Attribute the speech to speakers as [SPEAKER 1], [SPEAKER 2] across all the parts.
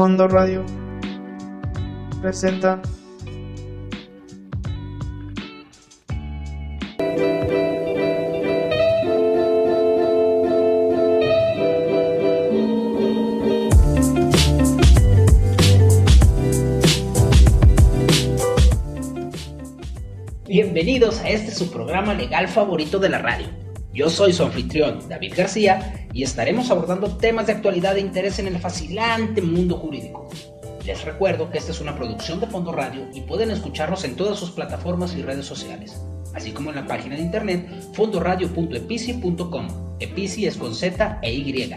[SPEAKER 1] Fondo Radio presenta
[SPEAKER 2] Bienvenidos a este su programa legal favorito de la radio. Yo soy su anfitrión, David García, y estaremos abordando temas de actualidad e interés en el fascinante mundo jurídico. Les recuerdo que esta es una producción de Fondo Radio y pueden escucharnos en todas sus plataformas y redes sociales, así como en la página de internet fondoradio.epici.com. Epici es con Z e Y.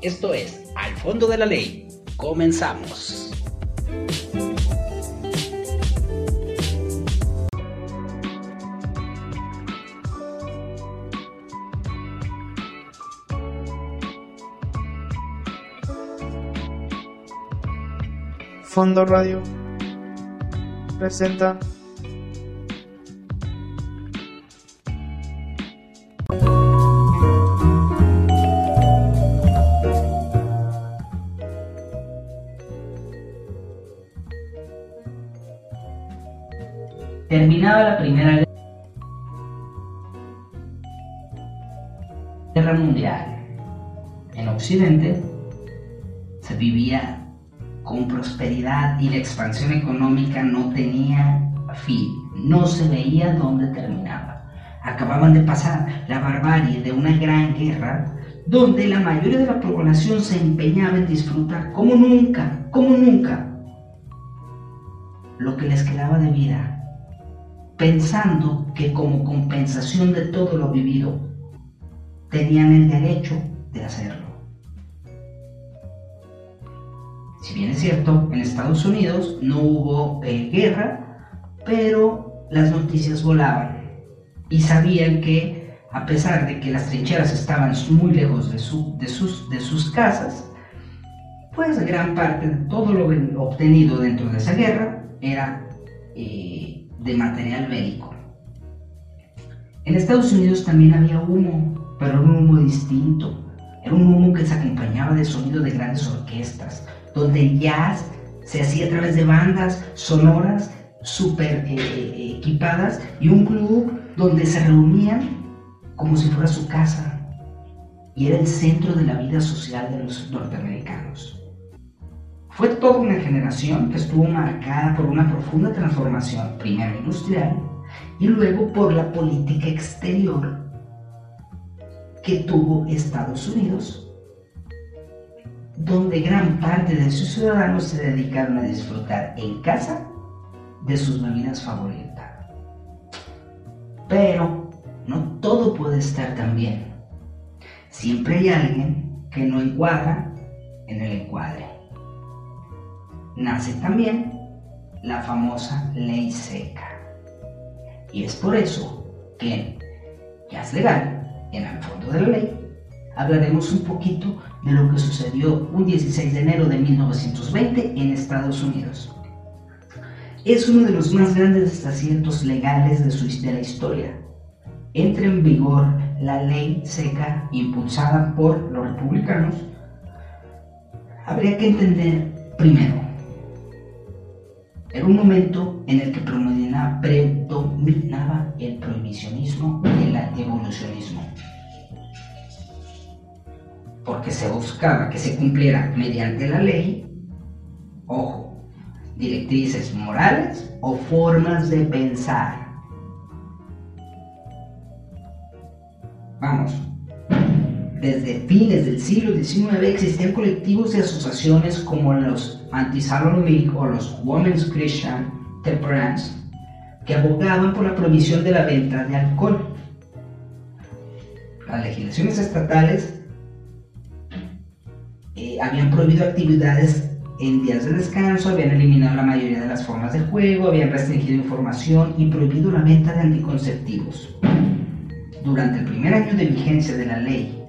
[SPEAKER 2] Esto es Al Fondo de la Ley. Comenzamos.
[SPEAKER 1] Fondo Radio presenta
[SPEAKER 2] Terminaba la Primera Guerra Mundial. En Occidente se vivía con prosperidad y la expansión económica no tenía fin, no se veía dónde terminaba. Acababan de pasar la barbarie de una gran guerra donde la mayoría de la población se empeñaba en disfrutar como nunca, como nunca, lo que les quedaba de vida, pensando que como compensación de todo lo vivido, tenían el derecho de hacerlo. Si bien es cierto, en Estados Unidos no hubo eh, guerra, pero las noticias volaban y sabían que a pesar de que las trincheras estaban muy lejos de, de, sus, de sus casas, pues gran parte de todo lo obtenido dentro de esa guerra era eh, de material bélico. En Estados Unidos también había humo, pero era un humo distinto. Era un humo que se acompañaba de sonido de grandes orquestas, donde el jazz se hacía a través de bandas sonoras súper eh, eh, equipadas y un club donde se reunían como si fuera su casa y era el centro de la vida social de los norteamericanos. Fue toda una generación que estuvo marcada por una profunda transformación, primero industrial y luego por la política exterior que tuvo Estados Unidos donde gran parte de sus ciudadanos se dedicaron a disfrutar en casa de sus bebidas favoritas. Pero no todo puede estar tan bien. Siempre hay alguien que no encuadra en el encuadre. Nace también la famosa ley seca. Y es por eso que ya es legal, en el fondo de la ley, hablaremos un poquito de lo que sucedió un 16 de enero de 1920 en Estados Unidos. Es uno de los más grandes desaciertos legales de, la historia. Entra en vigor la ley seca impulsada por los republicanos. Habría que entender primero, era un momento en el que predominaba, predominaba el prohibicionismo y el antievolucionismo porque se buscaba que se cumpliera mediante la ley, ojo, directrices morales o formas de pensar. Vamos, desde fines del siglo XIX existían colectivos y asociaciones como los Anti-Salon o los Women's Christian Temperance que abogaban por la prohibición de la venta de alcohol. Las legislaciones estatales habían prohibido actividades en días de descanso, habían eliminado la mayoría de las formas de juego, habían restringido información y prohibido la venta de anticonceptivos. Durante el primer año de vigencia de la ley,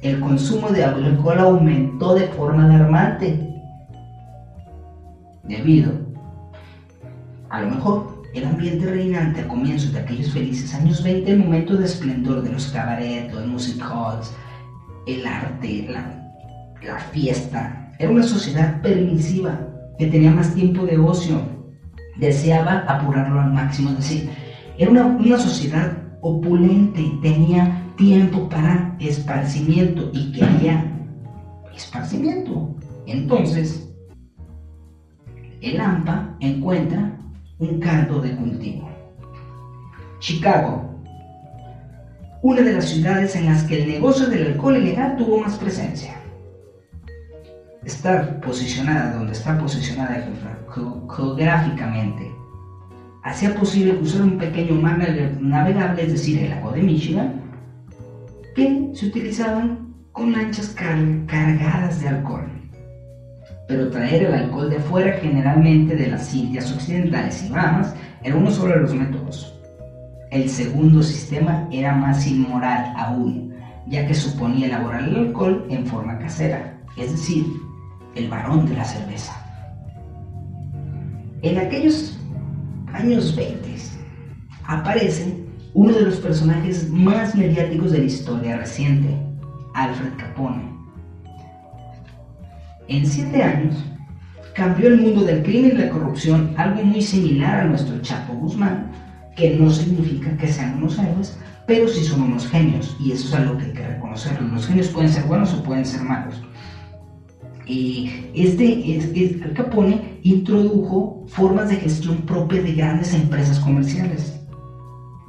[SPEAKER 2] el consumo de alcohol aumentó de forma alarmante, debido, a lo mejor, el ambiente reinante a comienzos de aquellos felices años 20, el momento de esplendor de los cabarets, los music halls, el arte, la la fiesta, Era una sociedad permisiva que tenía más tiempo de ocio, deseaba apurarlo al máximo, es decir, era una, una sociedad opulente, tenía tiempo para esparcimiento y quería esparcimiento. Entonces, el AMPA encuentra un caldo de cultivo. Chicago, una de las ciudades en las que el negocio del alcohol ilegal tuvo más presencia. Estar posicionada donde está posicionada geográficamente hacía posible cruzar un pequeño mar navegable, es decir, el lago de Michigan, que se utilizaban con lanchas cargadas de alcohol. Pero traer el alcohol de afuera, generalmente de las Indias Occidentales y Bahamas, era uno solo de los métodos. El segundo sistema era más inmoral aún, ya que suponía elaborar el alcohol en forma casera, es decir, el varón de la cerveza. En aquellos años 20 aparece uno de los personajes más mediáticos de la historia reciente, Alfred Capone. En siete años cambió el mundo del crimen y la corrupción, algo muy similar a nuestro Chapo Guzmán, que no significa que sean unos héroes, pero sí son unos genios, y eso es algo que hay que reconocerlo. Los genios pueden ser buenos o pueden ser malos. Y este, es, Al Capone introdujo formas de gestión propias de grandes empresas comerciales.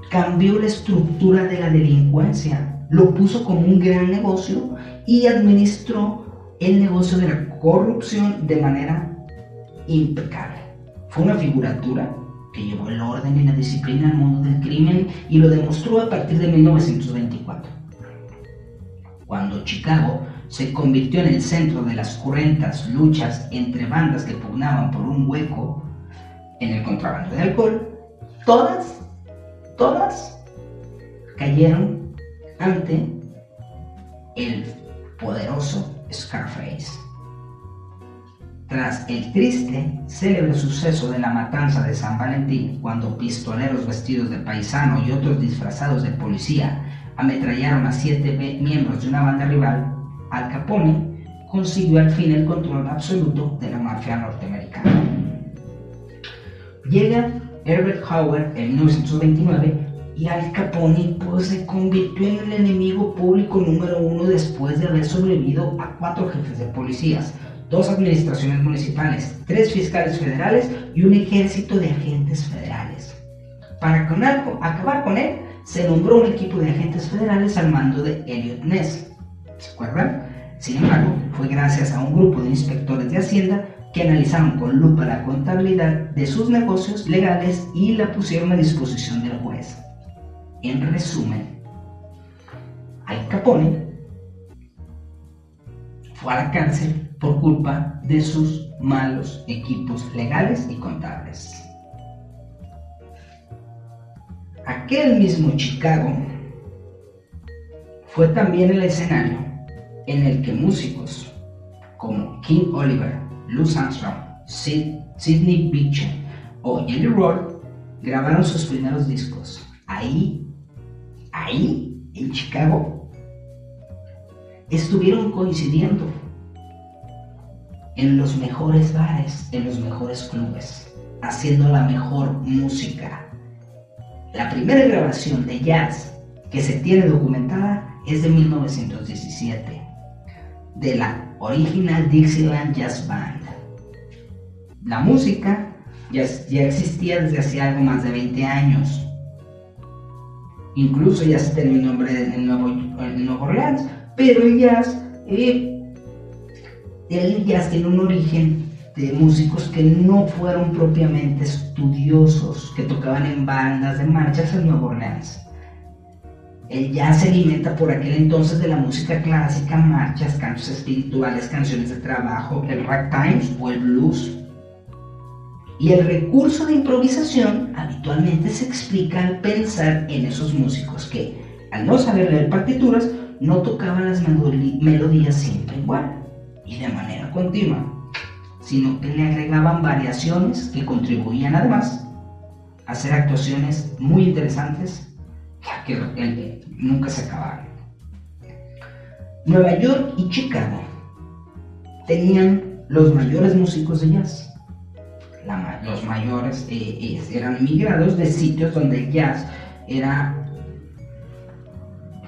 [SPEAKER 2] Cambió la estructura de la delincuencia, lo puso como un gran negocio y administró el negocio de la corrupción de manera impecable. Fue una figuratura que llevó el orden y la disciplina al mundo del crimen y lo demostró a partir de 1924. Cuando Chicago se convirtió en el centro de las cruentas luchas entre bandas que pugnaban por un hueco en el contrabando de alcohol, todas, todas cayeron ante el poderoso Scarface. Tras el triste, célebre suceso de la matanza de San Valentín, cuando pistoleros vestidos de paisano y otros disfrazados de policía ametrallaron a siete miembros de una banda rival, Al Capone consiguió al fin el control absoluto de la mafia norteamericana. Llega Herbert Hoover en 1929 y Al Capone pues, se convirtió en el enemigo público número uno después de haber sobrevivido a cuatro jefes de policías, dos administraciones municipales, tres fiscales federales y un ejército de agentes federales. Para acabar con él, se nombró un equipo de agentes federales al mando de Elliot Ness. ¿Se acuerdan? Sin embargo, fue gracias a un grupo de inspectores de Hacienda que analizaron con lupa la contabilidad de sus negocios legales y la pusieron a disposición del juez. En resumen, Al Capone fue a la cárcel por culpa de sus malos equipos legales y contables. Aquel mismo Chicago fue también el escenario en el que músicos como King Oliver, Louis Armstrong, Sidney Bechet o Jelly Roll grabaron sus primeros discos. Ahí, ahí, en Chicago, estuvieron coincidiendo en los mejores bares, en los mejores clubes, haciendo la mejor música. La primera grabación de jazz que se tiene documentada es de 1917, de la original Dixieland Jazz Band. La música ya, ya existía desde hace algo más de 20 años. Incluso ya se tenía un nombre en Nuevo Orleans, pero el jazz eh, el jazz tiene un origen de músicos que no fueron propiamente estudiosos, que tocaban en bandas de marchas en Nueva Orleans. El se alimenta por aquel entonces de la música clásica, marchas, cantos espirituales, canciones de trabajo, el ragtime o el blues. Y el recurso de improvisación habitualmente se explica al pensar en esos músicos que, al no saber leer partituras, no tocaban las melodías siempre igual y de manera continua, sino que le agregaban variaciones que contribuían además a hacer actuaciones muy interesantes que nunca se acababan. Nueva York y Chicago tenían los mayores músicos de jazz. los mayores eh, eran migrados de sitios donde el jazz era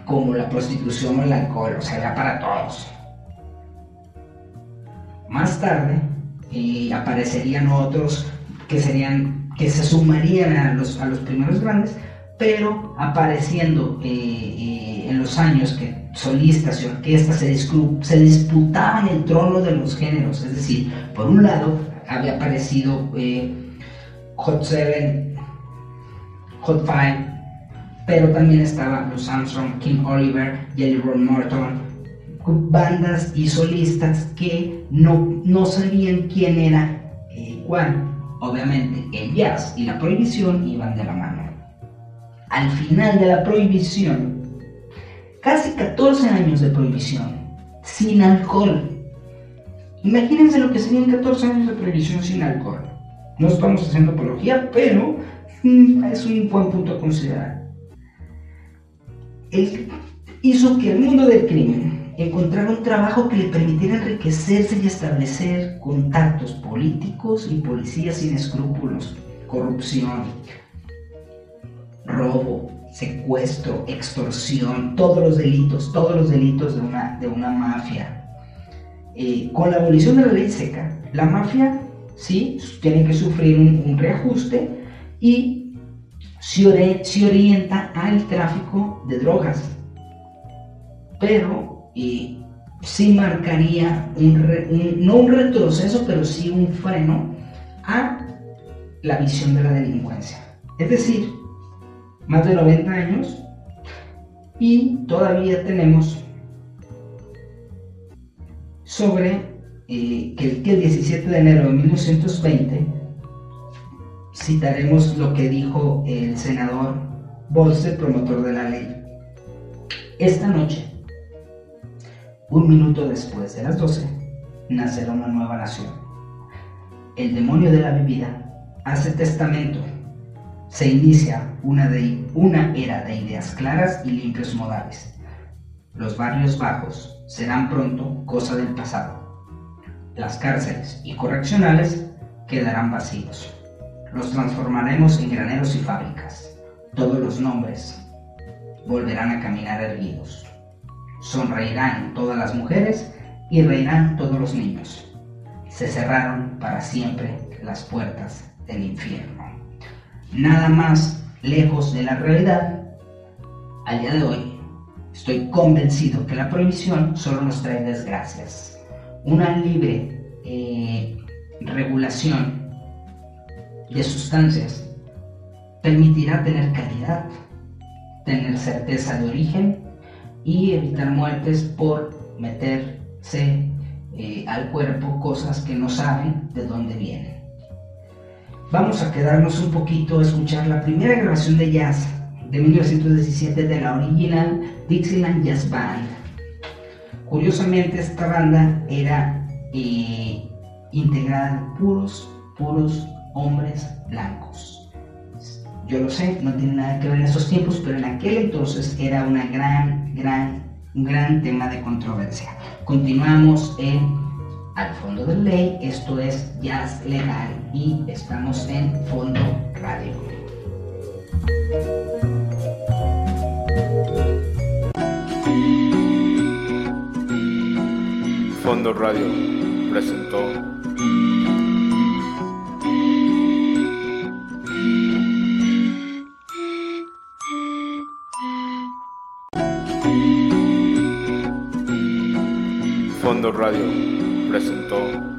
[SPEAKER 2] como la prostitución o el alcohol, o sea, era para todos. Más tarde eh, aparecerían otros que serían que se sumarían a los, a los primeros grandes, pero apareciendo eh, eh, en los años que solistas y orquestas se, disputaban el trono de los géneros, es decir, por un lado había aparecido Hot Seven, Hot Five, pero también estaban los Armstrong, King Oliver, Jelly Roll Morton, bandas y solistas que no, no sabían quién era eh, cuál. Obviamente el jazz y la prohibición iban de la mano. Al final de la prohibición, casi 14 años de prohibición, sin alcohol. Imagínense lo que serían 14 años de prohibición sin alcohol. No estamos haciendo apología, pero mm, es un buen punto a considerar. hizo que el mundo del crimen encontrar un trabajo que le permitiera enriquecerse y establecer contactos políticos y policías sin escrúpulos, corrupción, robo, secuestro, extorsión, todos los delitos, todos los delitos de una, de una mafia. Eh, con la abolición de la ley seca, la mafia sí tiene que sufrir un, reajuste y se, se orienta al tráfico de drogas. Pero y sí marcaría un, no un retroceso, pero sí un freno a la visión de la delincuencia. Es decir, más de 90 años y todavía tenemos sobre eh, que, el, 17 de enero de 1920 citaremos lo que dijo el senador Bolse, promotor de la ley. Esta noche un minuto después de las 12, nacerá una nueva nación. El demonio de la bebida hace testamento. Se inicia una, era de ideas claras y limpios modales. Los barrios bajos serán pronto cosa del pasado. Las cárceles y correccionales quedarán vacíos. Los transformaremos en graneros y fábricas. Todos los nombres volverán a caminar erguidos. Sonreirán todas las mujeres y reirán todos los niños. Se cerraron para siempre las puertas del infierno. Nada más lejos de la realidad, al día de hoy estoy convencido que la prohibición solo nos trae desgracias. Una libre eh, regulación de sustancias permitirá tener calidad, tener certeza de origen y evitar muertes por meterse eh, al cuerpo cosas que no saben de dónde vienen. Vamos a quedarnos un poquito a escuchar la primera grabación de jazz de 1917 de la original Dixieland Jazz Band. Curiosamente esta banda era eh, integrada de puros, puros hombres blancos. Yo lo sé, no tiene nada que ver en esos tiempos, pero en aquel entonces era una gran, gran, un gran tema de controversia. Continuamos en Al Fondo de Ley, esto es Jazz Legal y estamos en Fondo Radio.
[SPEAKER 1] Fondo Radio presentó Radio presentó